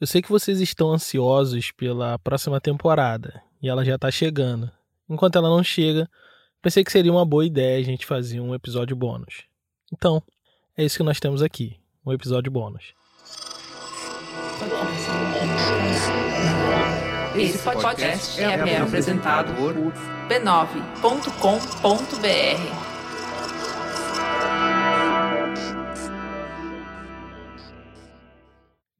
Eu sei que vocês estão ansiosos pela próxima temporada e ela já tá chegando. Enquanto ela não chega, pensei que seria uma boa ideia a gente fazer um episódio bônus. Então, é isso que nós temos aqui, um episódio bônus. Esse podcast é, é apresentado por b9.com.br.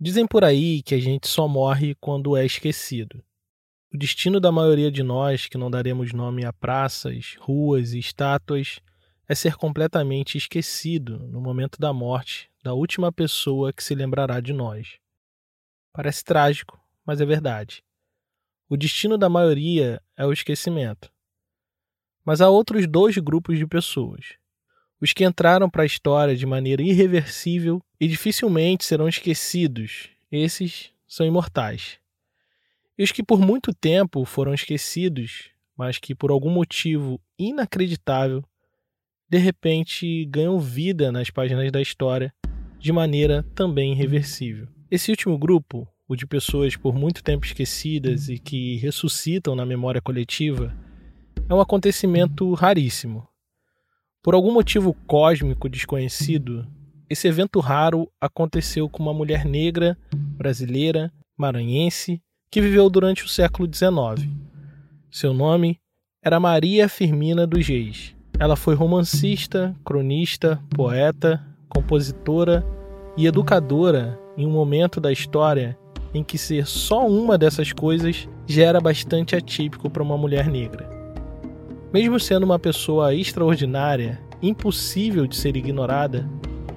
Dizem por aí que a gente só morre quando é esquecido. O destino da maioria de nós, que não daremos nome a praças, ruas e estátuas, é ser completamente esquecido no momento da morte da última pessoa que se lembrará de nós. Parece trágico, mas é verdade. O destino da maioria é o esquecimento. Mas há outros dois grupos de pessoas os que entraram para a história de maneira irreversível e dificilmente serão esquecidos, esses são imortais. E os que por muito tempo foram esquecidos, mas que por algum motivo inacreditável, de repente ganham vida nas páginas da história de maneira também irreversível. Esse último grupo, o de pessoas por muito tempo esquecidas e que ressuscitam na memória coletiva, é um acontecimento raríssimo por algum motivo cósmico desconhecido, esse evento raro aconteceu com uma mulher negra, brasileira, maranhense, que viveu durante o século XIX. Seu nome era Maria Firmina dos Reis. Ela foi romancista, cronista, poeta, compositora e educadora em um momento da história em que ser só uma dessas coisas já era bastante atípico para uma mulher negra. Mesmo sendo uma pessoa extraordinária, impossível de ser ignorada,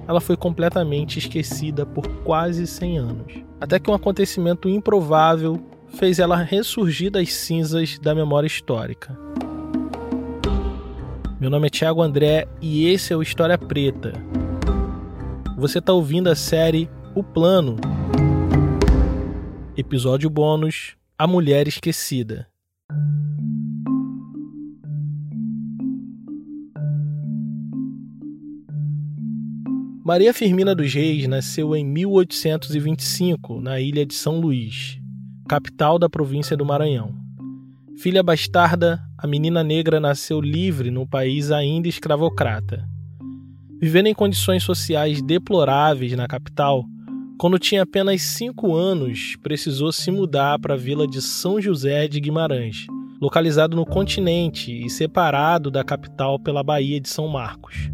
ela foi completamente esquecida por quase 100 anos. Até que um acontecimento improvável fez ela ressurgir das cinzas da memória histórica. Meu nome é Thiago André e esse é o História Preta. Você está ouvindo a série O Plano, episódio bônus A Mulher Esquecida. Maria Firmina dos Reis nasceu em 1825 na ilha de São Luís, capital da província do Maranhão. Filha bastarda, a menina negra nasceu livre num país ainda escravocrata. Vivendo em condições sociais deploráveis na capital, quando tinha apenas cinco anos, precisou se mudar para a vila de São José de Guimarães, localizado no continente e separado da capital pela Baía de São Marcos.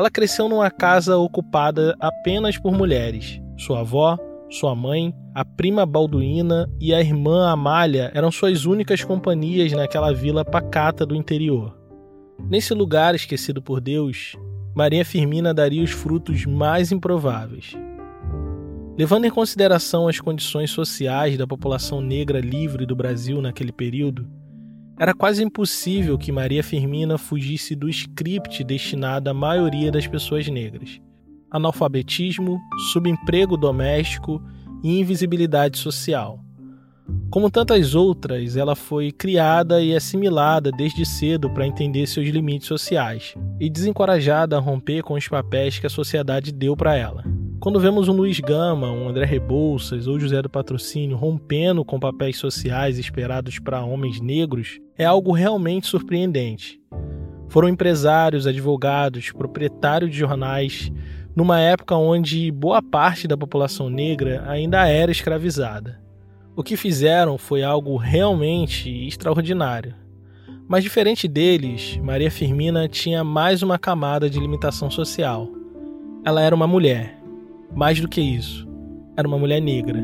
Ela cresceu numa casa ocupada apenas por mulheres. Sua avó, sua mãe, a prima Balduína e a irmã Amália eram suas únicas companhias naquela vila pacata do interior. Nesse lugar esquecido por Deus, Maria Firmina daria os frutos mais improváveis. Levando em consideração as condições sociais da população negra livre do Brasil naquele período, era quase impossível que Maria Firmina fugisse do script destinado à maioria das pessoas negras: analfabetismo, subemprego doméstico e invisibilidade social. Como tantas outras, ela foi criada e assimilada desde cedo para entender seus limites sociais e desencorajada a romper com os papéis que a sociedade deu para ela. Quando vemos um Luiz Gama, um André Rebouças ou José do Patrocínio rompendo com papéis sociais esperados para homens negros, é algo realmente surpreendente. Foram empresários, advogados, proprietários de jornais, numa época onde boa parte da população negra ainda era escravizada. O que fizeram foi algo realmente extraordinário. Mas diferente deles, Maria Firmina tinha mais uma camada de limitação social. Ela era uma mulher mais do que isso, era uma mulher negra.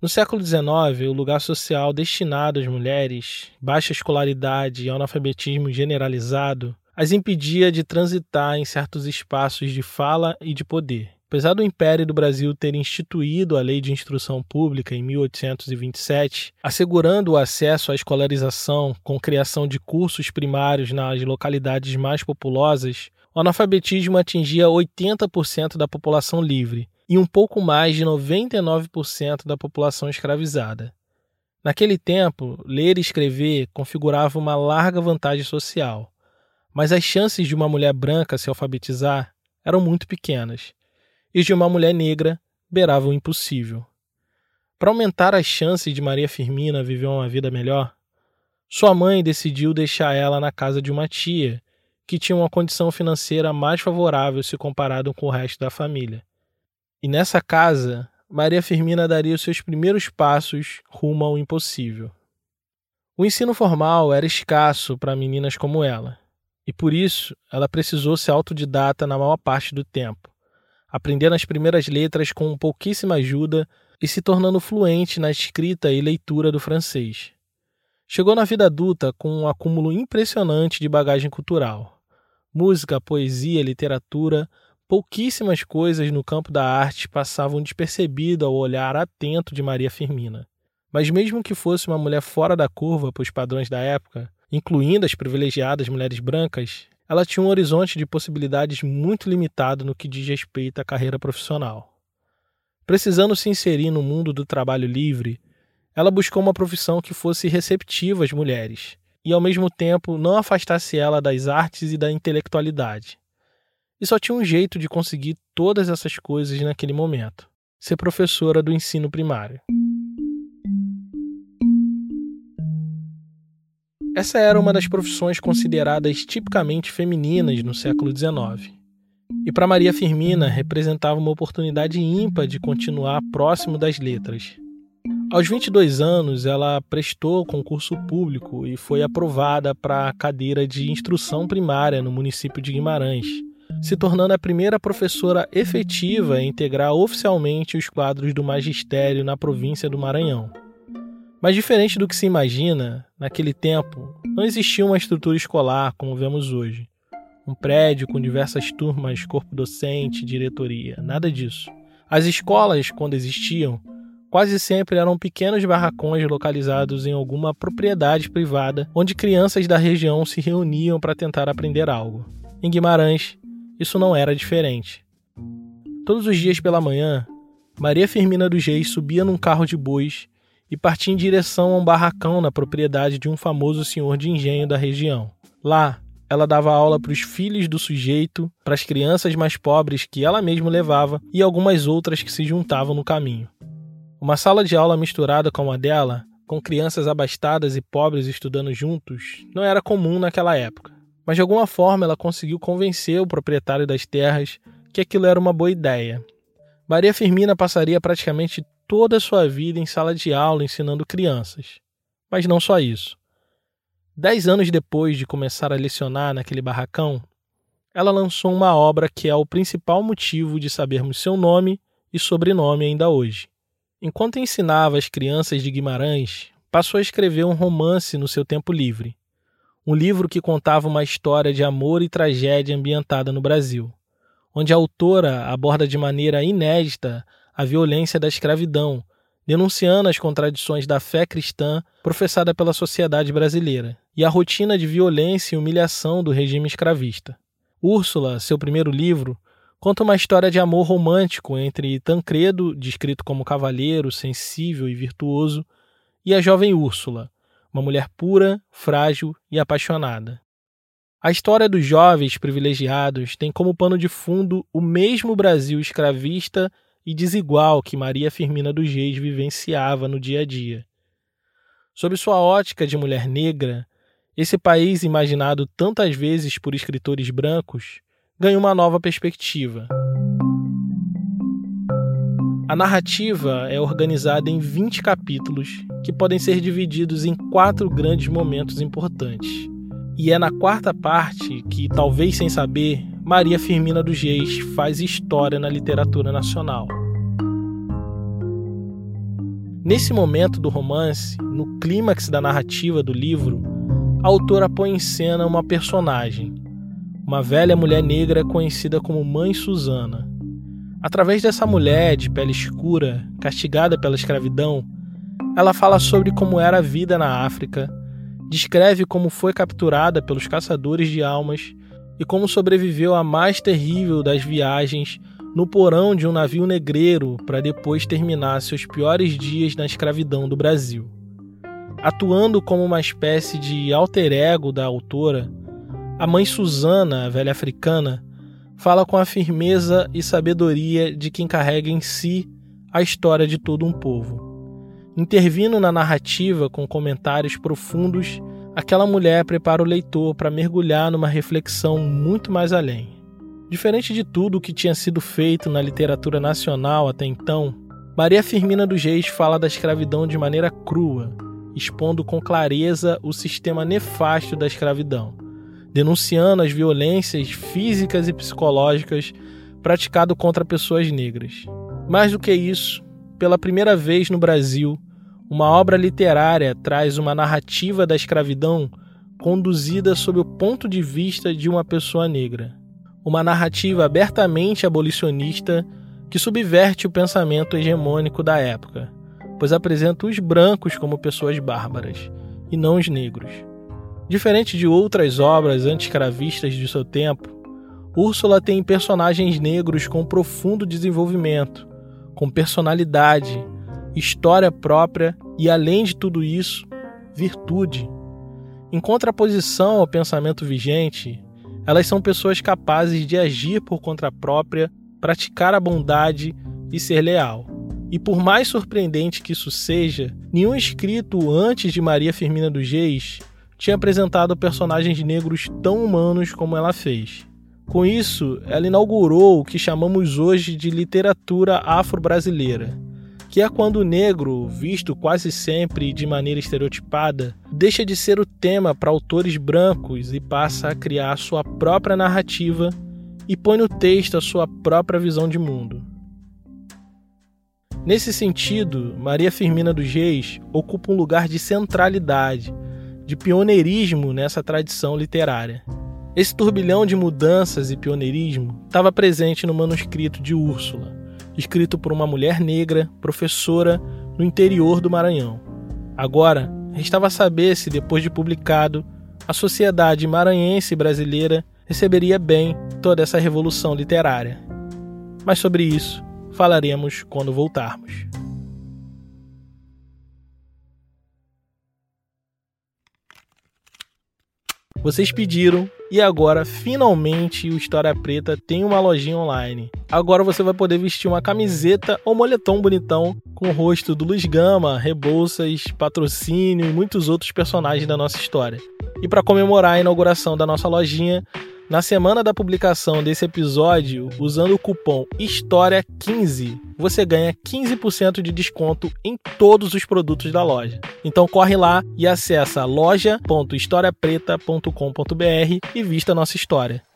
No século XIX, o lugar social destinado às mulheres, baixa escolaridade e analfabetismo generalizado, as impedia de transitar em certos espaços de fala e de poder. Apesar do Império do Brasil ter instituído a Lei de Instrução Pública em 1827, assegurando o acesso à escolarização com criação de cursos primários nas localidades mais populosas, o analfabetismo atingia 80% da população livre e um pouco mais de 99% da população escravizada. Naquele tempo, ler e escrever configurava uma larga vantagem social, mas as chances de uma mulher branca se alfabetizar eram muito pequenas, e de uma mulher negra beiravam o impossível. Para aumentar as chances de Maria Firmina viver uma vida melhor, sua mãe decidiu deixar ela na casa de uma tia, que tinha uma condição financeira mais favorável se comparado com o resto da família. E nessa casa, Maria Firmina daria os seus primeiros passos rumo ao impossível. O ensino formal era escasso para meninas como ela, e por isso ela precisou ser autodidata na maior parte do tempo, aprendendo as primeiras letras com pouquíssima ajuda e se tornando fluente na escrita e leitura do francês. Chegou na vida adulta com um acúmulo impressionante de bagagem cultural. Música, poesia, literatura, pouquíssimas coisas no campo da arte passavam despercebido ao olhar atento de Maria Firmina. Mas mesmo que fosse uma mulher fora da curva para os padrões da época, incluindo as privilegiadas mulheres brancas, ela tinha um horizonte de possibilidades muito limitado no que diz respeito à carreira profissional. Precisando se inserir no mundo do trabalho livre, ela buscou uma profissão que fosse receptiva às mulheres e, ao mesmo tempo, não afastasse ela das artes e da intelectualidade. E só tinha um jeito de conseguir todas essas coisas naquele momento: ser professora do ensino primário. Essa era uma das profissões consideradas tipicamente femininas no século XIX. E para Maria Firmina representava uma oportunidade ímpar de continuar próximo das letras. Aos 22 anos, ela prestou concurso público e foi aprovada para a cadeira de instrução primária no município de Guimarães, se tornando a primeira professora efetiva a integrar oficialmente os quadros do magistério na província do Maranhão. Mas diferente do que se imagina, naquele tempo não existia uma estrutura escolar como vemos hoje. Um prédio com diversas turmas, corpo docente, diretoria, nada disso. As escolas, quando existiam, quase sempre eram pequenos barracões localizados em alguma propriedade privada, onde crianças da região se reuniam para tentar aprender algo. Em Guimarães, isso não era diferente. Todos os dias pela manhã, Maria Firmina dos Reis subia num carro de bois e partia em direção a um barracão na propriedade de um famoso senhor de engenho da região. Lá, ela dava aula para os filhos do sujeito, para as crianças mais pobres que ela mesma levava e algumas outras que se juntavam no caminho. Uma sala de aula misturada com a dela, com crianças abastadas e pobres estudando juntos, não era comum naquela época. Mas de alguma forma ela conseguiu convencer o proprietário das terras que aquilo era uma boa ideia. Maria Firmina passaria praticamente toda a sua vida em sala de aula ensinando crianças. Mas não só isso. Dez anos depois de começar a lecionar naquele barracão, ela lançou uma obra que é o principal motivo de sabermos seu nome e sobrenome ainda hoje. Enquanto ensinava as crianças de Guimarães, passou a escrever um romance no seu tempo livre. Um livro que contava uma história de amor e tragédia ambientada no Brasil, onde a autora aborda de maneira inédita a violência da escravidão, denunciando as contradições da fé cristã professada pela sociedade brasileira e a rotina de violência e humilhação do regime escravista. Úrsula, seu primeiro livro, conta uma história de amor romântico entre Tancredo, descrito como cavalheiro, sensível e virtuoso, e a jovem Úrsula, uma mulher pura, frágil e apaixonada. A história dos jovens privilegiados tem como pano de fundo o mesmo Brasil escravista e desigual que Maria Firmina dos Reis vivenciava no dia a dia. Sob sua ótica de mulher negra, esse país imaginado tantas vezes por escritores brancos ganha uma nova perspectiva. A narrativa é organizada em 20 capítulos que podem ser divididos em quatro grandes momentos importantes. E é na quarta parte que, talvez sem saber, Maria Firmina dos Reis faz história na literatura nacional. Nesse momento do romance, no clímax da narrativa do livro, a autora põe em cena uma personagem, uma velha mulher negra conhecida como Mãe Susana. Através dessa mulher de pele escura, castigada pela escravidão, ela fala sobre como era a vida na África, descreve como foi capturada pelos caçadores de almas e como sobreviveu à mais terrível das viagens no porão de um navio negreiro para depois terminar seus piores dias na escravidão do Brasil. Atuando como uma espécie de alter ego da autora, a mãe Susana, a velha africana, fala com a firmeza e sabedoria de quem carrega em si a história de todo um povo. Intervindo na narrativa com comentários profundos, aquela mulher prepara o leitor para mergulhar numa reflexão muito mais além. Diferente de tudo o que tinha sido feito na literatura nacional até então, Maria Firmina dos Reis fala da escravidão de maneira crua, expondo com clareza o sistema nefasto da escravidão, denunciando as violências físicas e psicológicas praticado contra pessoas negras. Mais do que isso, pela primeira vez no Brasil, uma obra literária traz uma narrativa da escravidão conduzida sob o ponto de vista de uma pessoa negra. Uma narrativa abertamente abolicionista que subverte o pensamento hegemônico da época, pois apresenta os brancos como pessoas bárbaras e não os negros. Diferente de outras obras anti-escravistas de seu tempo, Úrsula tem personagens negros com profundo desenvolvimento, com personalidade, história própria e, além de tudo isso, virtude. Em contraposição ao pensamento vigente, elas são pessoas capazes de agir por conta própria, praticar a bondade e ser leal. E por mais surpreendente que isso seja, nenhum escrito antes de Maria Firmina dos Reis tinha apresentado personagens negros tão humanos como ela fez. Com isso, ela inaugurou o que chamamos hoje de literatura afro-brasileira que é quando o negro, visto quase sempre de maneira estereotipada, deixa de ser o tema para autores brancos e passa a criar sua própria narrativa e põe no texto a sua própria visão de mundo. Nesse sentido, Maria Firmina dos Reis ocupa um lugar de centralidade, de pioneirismo nessa tradição literária. Esse turbilhão de mudanças e pioneirismo estava presente no manuscrito de Úrsula, escrito por uma mulher negra, professora, no interior do Maranhão. Agora, restava saber se, depois de publicado, a sociedade maranhense brasileira receberia bem toda essa revolução literária. Mas sobre isso falaremos quando voltarmos. Vocês pediram e agora finalmente o História Preta tem uma lojinha online. Agora você vai poder vestir uma camiseta ou moletom bonitão com o rosto do Luiz Gama, Rebouças, Patrocínio e muitos outros personagens da nossa história. E para comemorar a inauguração da nossa lojinha, na semana da publicação desse episódio, usando o cupom HISTORIA15, você ganha 15% de desconto em todos os produtos da loja. Então corre lá e acessa loja.historiapreta.com.br e vista a nossa história.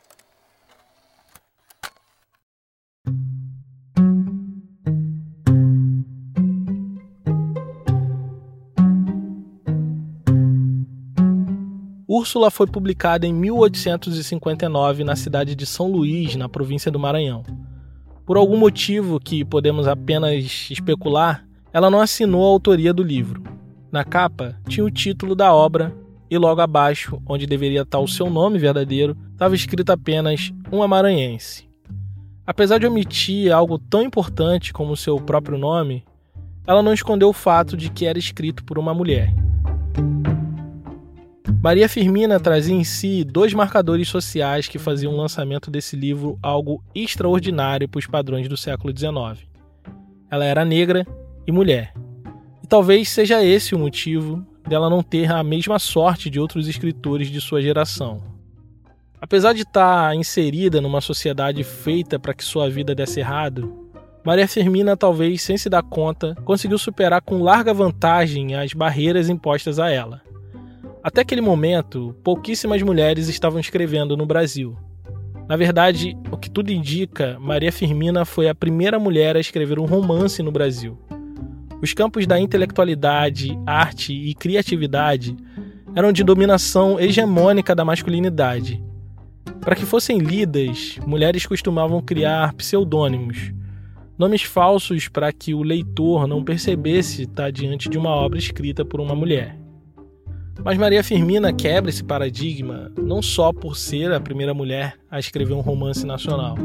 Úrsula foi publicada em 1859 na cidade de São Luís, na província do Maranhão. Por algum motivo que podemos apenas especular, ela não assinou a autoria do livro. Na capa tinha o título da obra e logo abaixo, onde deveria estar o seu nome verdadeiro, estava escrito apenas um amaranhense. Apesar de omitir algo tão importante como seu próprio nome, ela não escondeu o fato de que era escrito por uma mulher. Maria Firmina trazia em si dois marcadores sociais que faziam o lançamento desse livro algo extraordinário para os padrões do século XIX. Ela era negra e mulher. E talvez seja esse o motivo dela não ter a mesma sorte de outros escritores de sua geração. Apesar de estar inserida numa sociedade feita para que sua vida desse errado, Maria Firmina, talvez sem se dar conta, conseguiu superar com larga vantagem as barreiras impostas a ela. Até aquele momento, pouquíssimas mulheres estavam escrevendo no Brasil. Na verdade, o que tudo indica, Maria Firmina foi a primeira mulher a escrever um romance no Brasil. Os campos da intelectualidade, arte e criatividade eram de dominação hegemônica da masculinidade. Para que fossem lidas, mulheres costumavam criar pseudônimos, nomes falsos para que o leitor não percebesse estar diante de uma obra escrita por uma mulher. Mas Maria Firmina quebra esse paradigma não só por ser a primeira mulher a escrever um romance nacional,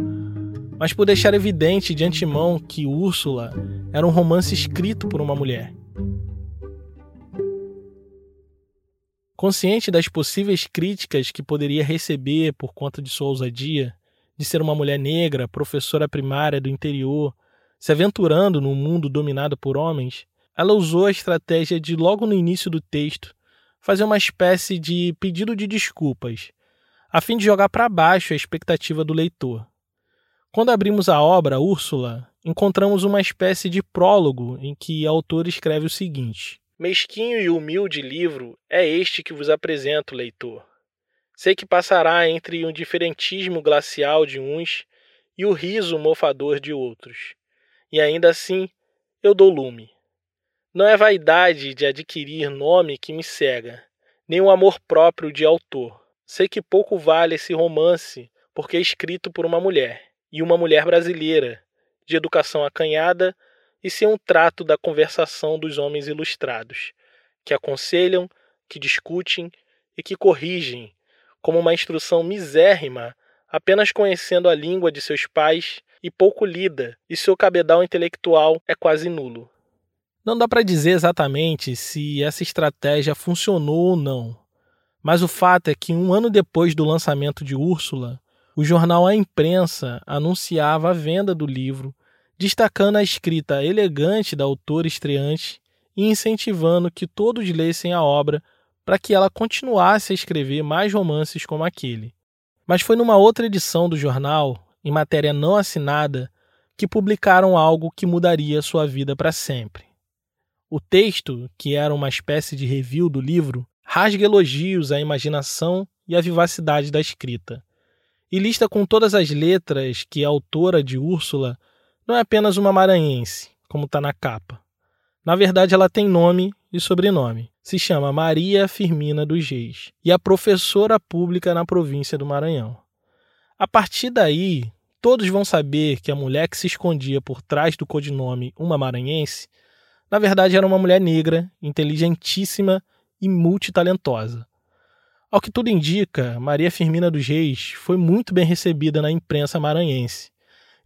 mas por deixar evidente de antemão que Úrsula era um romance escrito por uma mulher. Consciente das possíveis críticas que poderia receber por conta de sua ousadia, de ser uma mulher negra, professora primária do interior, se aventurando num mundo dominado por homens, ela usou a estratégia de, logo no início do texto, fazer uma espécie de pedido de desculpas, a fim de jogar para baixo a expectativa do leitor. Quando abrimos a obra Úrsula, encontramos uma espécie de prólogo em que a autora escreve o seguinte: Mesquinho e humilde livro é este que vos apresento, leitor. Sei que passará entre um diferentismo glacial de uns e o riso mofador de outros. E ainda assim, eu dou lume. Não é vaidade de adquirir nome que me cega, nem o amor próprio de autor. Sei que pouco vale esse romance porque é escrito por uma mulher, e uma mulher brasileira, de educação acanhada e sem um trato da conversação dos homens ilustrados, que aconselham, que discutem e que corrigem, como uma instrução misérrima, apenas conhecendo a língua de seus pais e pouco lida, e seu cabedal intelectual é quase nulo. Não dá para dizer exatamente se essa estratégia funcionou ou não, mas o fato é que um ano depois do lançamento de Úrsula, o jornal A Imprensa anunciava a venda do livro, destacando a escrita elegante da autora estreante e incentivando que todos lessem a obra para que ela continuasse a escrever mais romances como aquele. Mas foi numa outra edição do jornal, em matéria não assinada, que publicaram algo que mudaria sua vida para sempre. O texto, que era uma espécie de review do livro, rasga elogios à imaginação e à vivacidade da escrita. E lista com todas as letras que a autora de Úrsula não é apenas uma maranhense, como está na capa. Na verdade, ela tem nome e sobrenome. Se chama Maria Firmina dos Reis e é professora pública na província do Maranhão. A partir daí, todos vão saber que a mulher que se escondia por trás do codinome Uma Maranhense na verdade, era uma mulher negra, inteligentíssima e multitalentosa. Ao que tudo indica, Maria Firmina dos Reis foi muito bem recebida na imprensa maranhense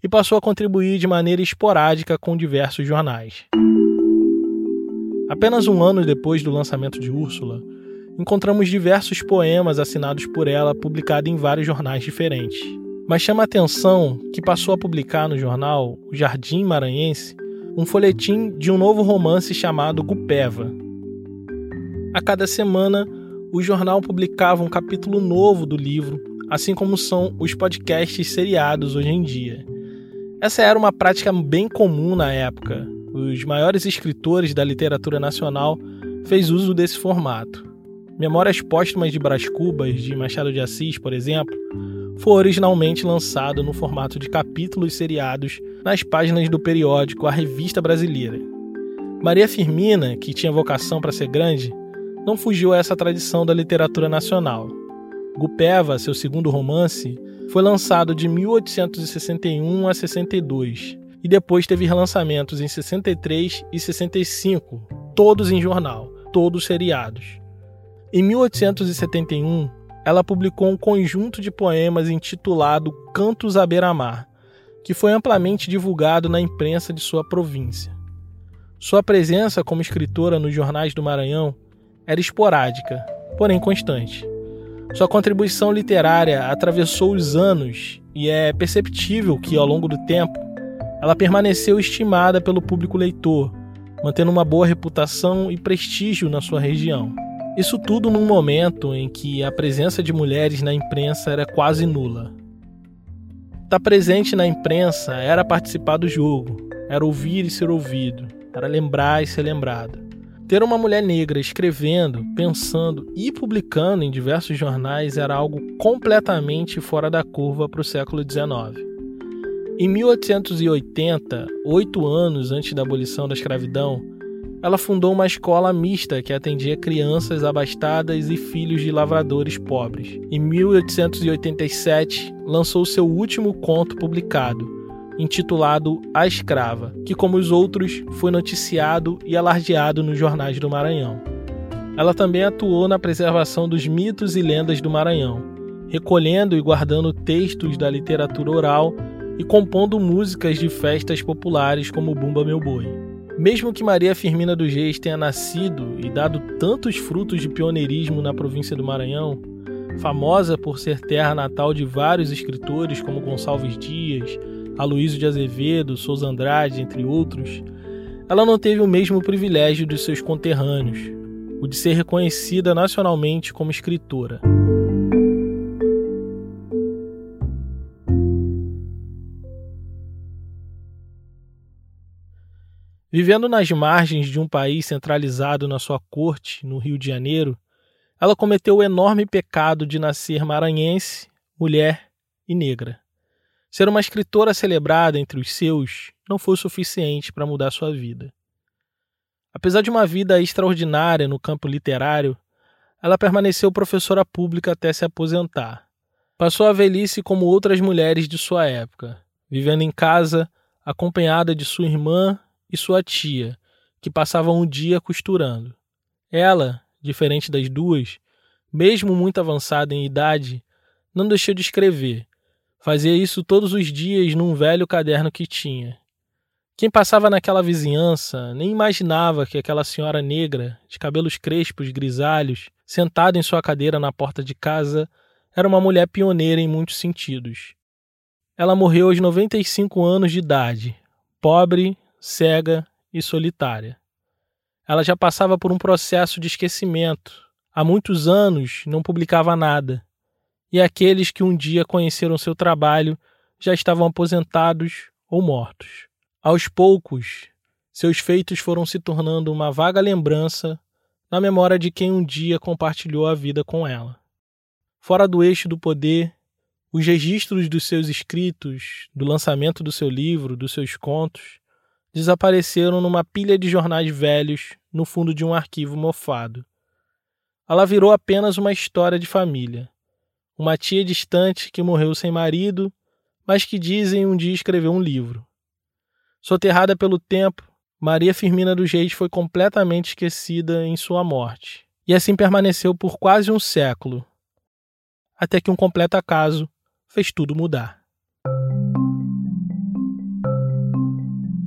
e passou a contribuir de maneira esporádica com diversos jornais. Apenas um ano depois do lançamento de Úrsula, encontramos diversos poemas assinados por ela publicados em vários jornais diferentes. Mas chama a atenção que passou a publicar no jornal O Jardim Maranhense um folhetim de um novo romance chamado Gupeva. A cada semana, o jornal publicava um capítulo novo do livro, assim como são os podcasts seriados hoje em dia. Essa era uma prática bem comum na época. Os maiores escritores da literatura nacional fez uso desse formato. Memórias Póstumas de Brás Cubas, de Machado de Assis, por exemplo, foi originalmente lançado no formato de capítulos seriados nas páginas do periódico A Revista Brasileira. Maria Firmina, que tinha vocação para ser grande, não fugiu a essa tradição da literatura nacional. Gupeva, seu segundo romance, foi lançado de 1861 a 62 e depois teve relançamentos em 63 e 65, todos em jornal, todos seriados. Em 1871, ela publicou um conjunto de poemas intitulado Cantos à Beira-Mar, que foi amplamente divulgado na imprensa de sua província. Sua presença como escritora nos jornais do Maranhão era esporádica, porém constante. Sua contribuição literária atravessou os anos e é perceptível que, ao longo do tempo, ela permaneceu estimada pelo público leitor, mantendo uma boa reputação e prestígio na sua região. Isso tudo num momento em que a presença de mulheres na imprensa era quase nula. Estar presente na imprensa era participar do jogo, era ouvir e ser ouvido, era lembrar e ser lembrado. Ter uma mulher negra escrevendo, pensando e publicando em diversos jornais era algo completamente fora da curva para o século XIX. Em 1880, oito anos antes da abolição da escravidão, ela fundou uma escola mista que atendia crianças abastadas e filhos de lavradores pobres. Em 1887, lançou seu último conto publicado, intitulado A Escrava, que, como os outros, foi noticiado e alardeado nos jornais do Maranhão. Ela também atuou na preservação dos mitos e lendas do Maranhão, recolhendo e guardando textos da literatura oral e compondo músicas de festas populares como Bumba Meu Boi. Mesmo que Maria Firmina dos Reis tenha nascido e dado tantos frutos de pioneirismo na província do Maranhão, famosa por ser terra natal de vários escritores como Gonçalves Dias, Aloysio de Azevedo, Souza Andrade, entre outros, ela não teve o mesmo privilégio dos seus conterrâneos, o de ser reconhecida nacionalmente como escritora. Vivendo nas margens de um país centralizado na sua corte, no Rio de Janeiro, ela cometeu o enorme pecado de nascer maranhense, mulher e negra. Ser uma escritora celebrada entre os seus não foi suficiente para mudar sua vida. Apesar de uma vida extraordinária no campo literário, ela permaneceu professora pública até se aposentar. Passou a velhice como outras mulheres de sua época, vivendo em casa, acompanhada de sua irmã e sua tia, que passavam um dia costurando. Ela, diferente das duas, mesmo muito avançada em idade, não deixou de escrever. Fazia isso todos os dias num velho caderno que tinha. Quem passava naquela vizinhança nem imaginava que aquela senhora negra, de cabelos crespos grisalhos, sentada em sua cadeira na porta de casa, era uma mulher pioneira em muitos sentidos. Ela morreu aos 95 anos de idade, pobre, cega e solitária. Ela já passava por um processo de esquecimento. Há muitos anos não publicava nada. E aqueles que um dia conheceram seu trabalho já estavam aposentados ou mortos. Aos poucos, seus feitos foram se tornando uma vaga lembrança na memória de quem um dia compartilhou a vida com ela. Fora do eixo do poder, os registros dos seus escritos, do lançamento do seu livro, dos seus contos, desapareceram numa pilha de jornais velhos no fundo de um arquivo mofado. Ela virou apenas uma história de família. Uma tia distante que morreu sem marido, mas que dizem um dia escreveu um livro. Soterrada pelo tempo, Maria Firmina dos Reis foi completamente esquecida em sua morte, e assim permaneceu por quase um século, até que um completo acaso fez tudo mudar.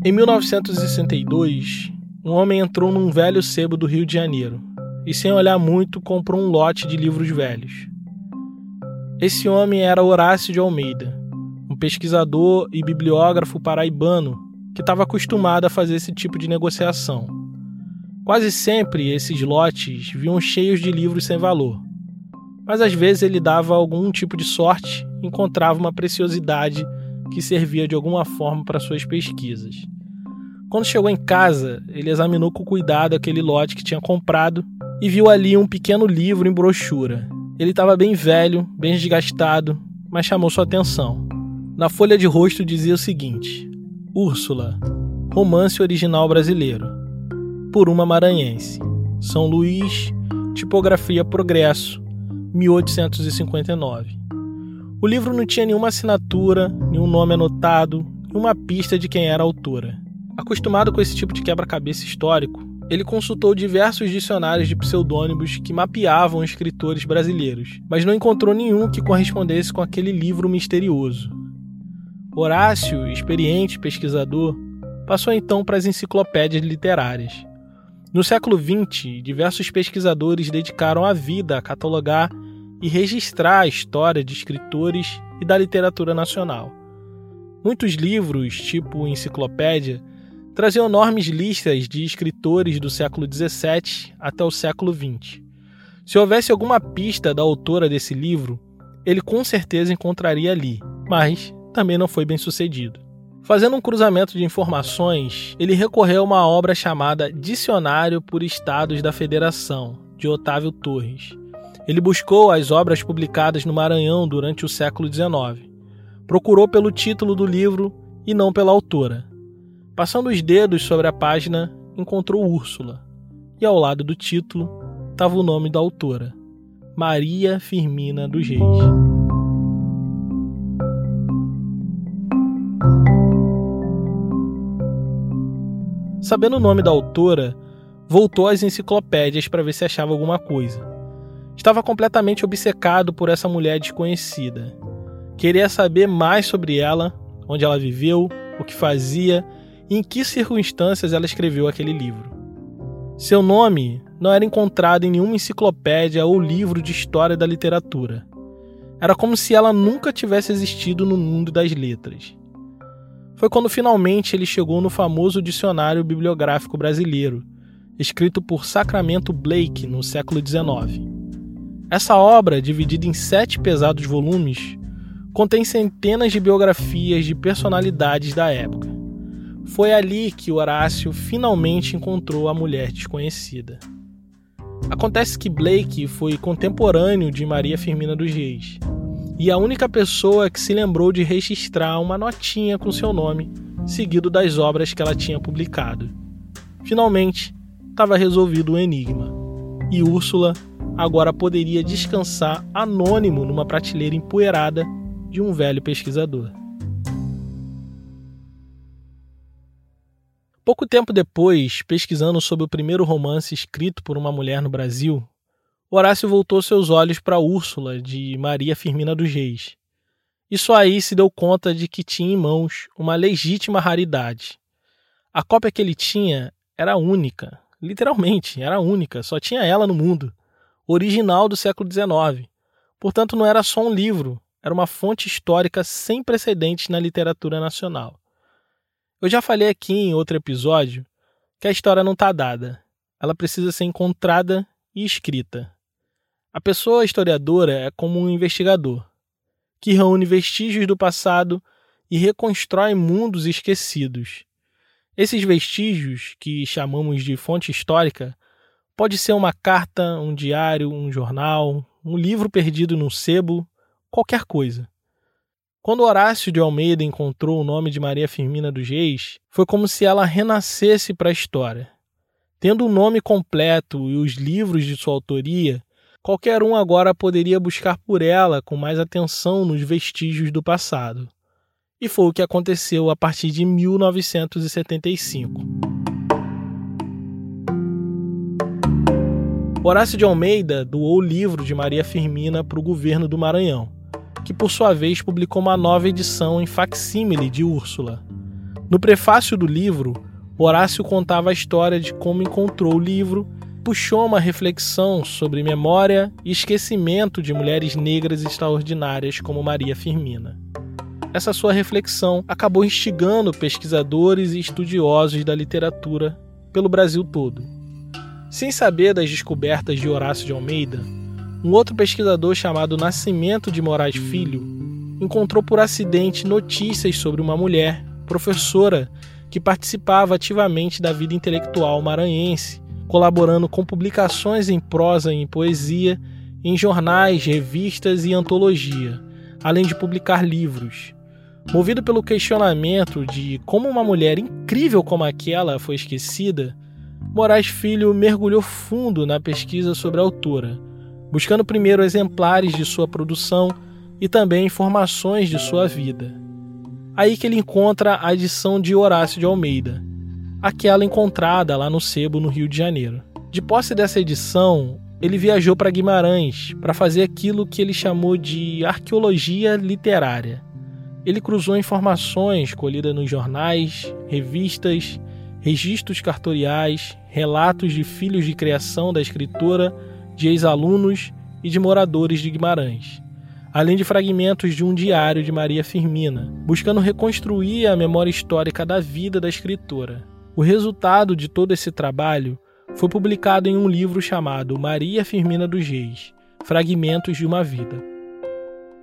Em 1962, um homem entrou num velho sebo do Rio de Janeiro e, sem olhar muito, comprou um lote de livros velhos. Esse homem era Horácio de Almeida, um pesquisador e bibliógrafo paraibano que estava acostumado a fazer esse tipo de negociação. Quase sempre esses lotes vinham cheios de livros sem valor, mas às vezes ele dava algum tipo de sorte e encontrava uma preciosidade que servia de alguma forma para suas pesquisas. Quando chegou em casa, ele examinou com cuidado aquele lote que tinha comprado e viu ali um pequeno livro em brochura. Ele estava bem velho, bem desgastado, mas chamou sua atenção. Na folha de rosto dizia o seguinte: Úrsula, romance original brasileiro, por uma maranhense. São Luís, tipografia Progresso, 1859. O livro não tinha nenhuma assinatura, nenhum nome anotado, nenhuma pista de quem era a autora. Acostumado com esse tipo de quebra-cabeça histórico, ele consultou diversos dicionários de pseudônimos que mapeavam escritores brasileiros, mas não encontrou nenhum que correspondesse com aquele livro misterioso. Horácio, experiente pesquisador, passou então para as enciclopédias literárias. No século XX, diversos pesquisadores dedicaram a vida a catalogar e registrar a história de escritores e da literatura nacional. Muitos livros, tipo enciclopédia, traziam enormes listas de escritores do século XVII até o século XX. Se houvesse alguma pista da autora desse livro, ele com certeza encontraria ali, mas também não foi bem sucedido. Fazendo um cruzamento de informações, ele recorreu a uma obra chamada Dicionário por Estados da Federação, de Otávio Torres. Ele buscou as obras publicadas no Maranhão durante o século XIX. Procurou pelo título do livro e não pela autora. Passando os dedos sobre a página, encontrou Úrsula, e ao lado do título estava o nome da autora, Maria Firmina dos Reis. Sabendo o nome da autora, voltou às enciclopédias para ver se achava alguma coisa. Estava completamente obcecado por essa mulher desconhecida. Queria saber mais sobre ela, onde ela viveu, o que fazia em que circunstâncias ela escreveu aquele livro. Seu nome não era encontrada em nenhuma enciclopédia ou livro de história da literatura. Era como se ela nunca tivesse existido no mundo das letras. Foi quando finalmente ele chegou no famoso Dicionário Bibliográfico Brasileiro, escrito por Sacramento Blake no século XIX. Essa obra, dividida em sete pesados volumes, contém centenas de biografias de personalidades da época. Foi ali que Horácio finalmente encontrou a mulher desconhecida. Acontece que Blake foi contemporâneo de Maria Firmina dos Reis e a única pessoa que se lembrou de registrar uma notinha com seu nome, seguido das obras que ela tinha publicado. Finalmente, estava resolvido o enigma e Úrsula agora poderia descansar anônimo numa prateleira empoeirada de um velho pesquisador. Pouco tempo depois, pesquisando sobre o primeiro romance escrito por uma mulher no Brasil, Horácio voltou seus olhos para Úrsula, de Maria Firmina dos Reis. E só aí se deu conta de que tinha em mãos uma legítima raridade. A cópia que ele tinha era única, literalmente, era única, só tinha ela no mundo, original do século XIX. Portanto, não era só um livro, era uma fonte histórica sem precedentes na literatura nacional. Eu já falei aqui em outro episódio que a história não está dada. Ela precisa ser encontrada e escrita. A pessoa historiadora é como um investigador, que reúne vestígios do passado e reconstrói mundos esquecidos. Esses vestígios, que chamamos de fonte histórica, pode ser uma carta, um diário, um jornal, um livro perdido num sebo, qualquer coisa. Quando Horácio de Almeida encontrou o nome de Maria Firmina dos Reis, foi como se ela renascesse para a história. Tendo o nome completo e os livros de sua autoria, qualquer um agora poderia buscar por ela com mais atenção nos vestígios do passado. E foi o que aconteceu a partir de 1975. Horácio de Almeida doou o livro de Maria Firmina para o governo do Maranhão que por sua vez publicou uma nova edição em facsímile de Úrsula. No prefácio do livro, Horácio contava a história de como encontrou o livro, puxou uma reflexão sobre memória e esquecimento de mulheres negras extraordinárias como Maria Firmina. Essa sua reflexão acabou instigando pesquisadores e estudiosos da literatura pelo Brasil todo. Sem saber das descobertas de Horácio de Almeida, um outro pesquisador chamado Nascimento de Moraes Filho encontrou por acidente notícias sobre uma mulher, professora, que participava ativamente da vida intelectual maranhense, colaborando com publicações em prosa e em poesia, em jornais, revistas e antologia, além de publicar livros. Movido pelo questionamento de como uma mulher incrível como aquela foi esquecida, Moraes Filho mergulhou fundo na pesquisa sobre a autora buscando primeiro exemplares de sua produção e também informações de sua vida. Aí que ele encontra a edição de Horácio de Almeida, aquela encontrada lá no Sebo, no Rio de Janeiro. De posse dessa edição, ele viajou para Guimarães para fazer aquilo que ele chamou de arqueologia literária. Ele cruzou informações colhidas nos jornais, revistas, registros cartoriais, relatos de filhos de criação da escritora de ex-alunos e de moradores de Guimarães, além de fragmentos de um diário de Maria Firmina, buscando reconstruir a memória histórica da vida da escritora. O resultado de todo esse trabalho foi publicado em um livro chamado Maria Firmina dos Reis Fragmentos de uma Vida.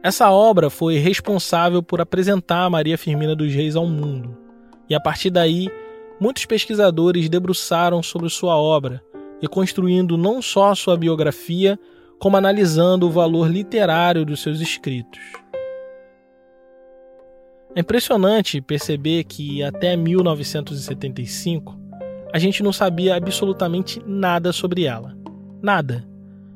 Essa obra foi responsável por apresentar Maria Firmina dos Reis ao mundo, e a partir daí, muitos pesquisadores debruçaram sobre sua obra reconstruindo não só sua biografia, como analisando o valor literário dos seus escritos. É impressionante perceber que até 1975 a gente não sabia absolutamente nada sobre ela. Nada.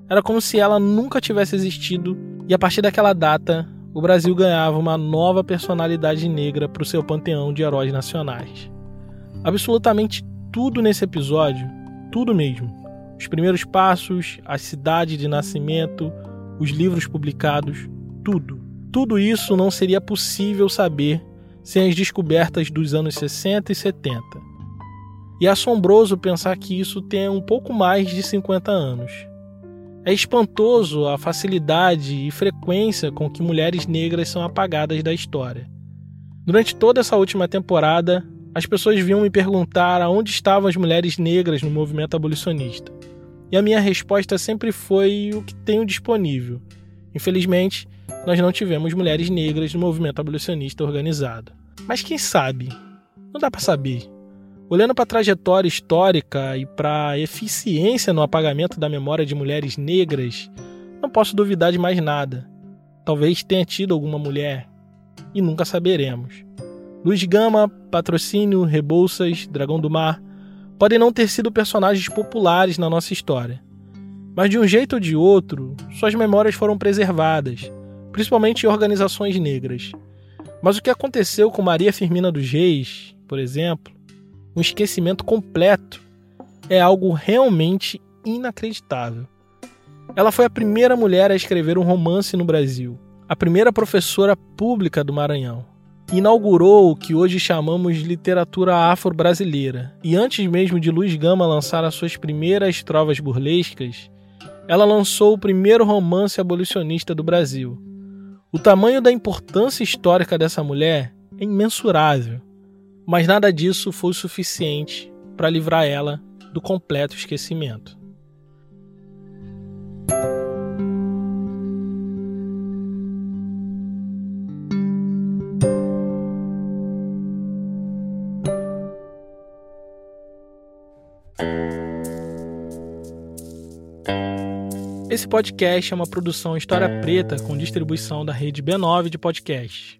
Era como se ela nunca tivesse existido e a partir daquela data o Brasil ganhava uma nova personalidade negra para o seu panteão de heróis nacionais. Absolutamente tudo nesse episódio tudo mesmo. Os primeiros passos, a cidade de nascimento, os livros publicados, tudo. Tudo isso não seria possível saber sem as descobertas dos anos 60 e 70. E é assombroso pensar que isso tem um pouco mais de 50 anos. É espantoso a facilidade e frequência com que mulheres negras são apagadas da história. Durante toda essa última temporada, as pessoas vinham me perguntar aonde estavam as mulheres negras no movimento abolicionista. E a minha resposta sempre foi o que tenho disponível. Infelizmente, nós não tivemos mulheres negras no movimento abolicionista organizado. Mas quem sabe? Não dá para saber. Olhando para a trajetória histórica e para a eficiência no apagamento da memória de mulheres negras, não posso duvidar de mais nada. Talvez tenha tido alguma mulher e nunca saberemos. Luz Gama, Patrocínio, Rebouças, Dragão do Mar podem não ter sido personagens populares na nossa história, mas de um jeito ou de outro, suas memórias foram preservadas, principalmente em organizações negras. Mas o que aconteceu com Maria Firmina dos Reis, por exemplo, um esquecimento completo, é algo realmente inacreditável. Ela foi a primeira mulher a escrever um romance no Brasil, a primeira professora pública do Maranhão. Inaugurou o que hoje chamamos de literatura afro-brasileira, e antes mesmo de Luiz Gama lançar as suas primeiras trovas burlescas, ela lançou o primeiro romance abolicionista do Brasil. O tamanho da importância histórica dessa mulher é imensurável mas nada disso foi suficiente para livrar ela do completo esquecimento. Esse podcast é uma produção História Preta com distribuição da rede B9 de podcasts.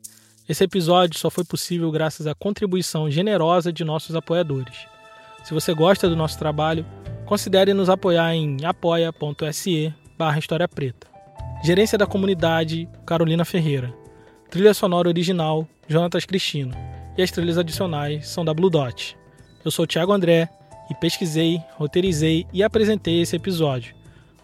Esse episódio só foi possível graças à contribuição generosa de nossos apoiadores. Se você gosta do nosso trabalho, considere nos apoiar em apoia.se barra História Preta. Gerência da Comunidade, Carolina Ferreira. Trilha sonora original, Jonatas Cristino. E as trilhas adicionais são da Blue Dot. Eu sou Thiago André e pesquisei, roteirizei e apresentei esse episódio.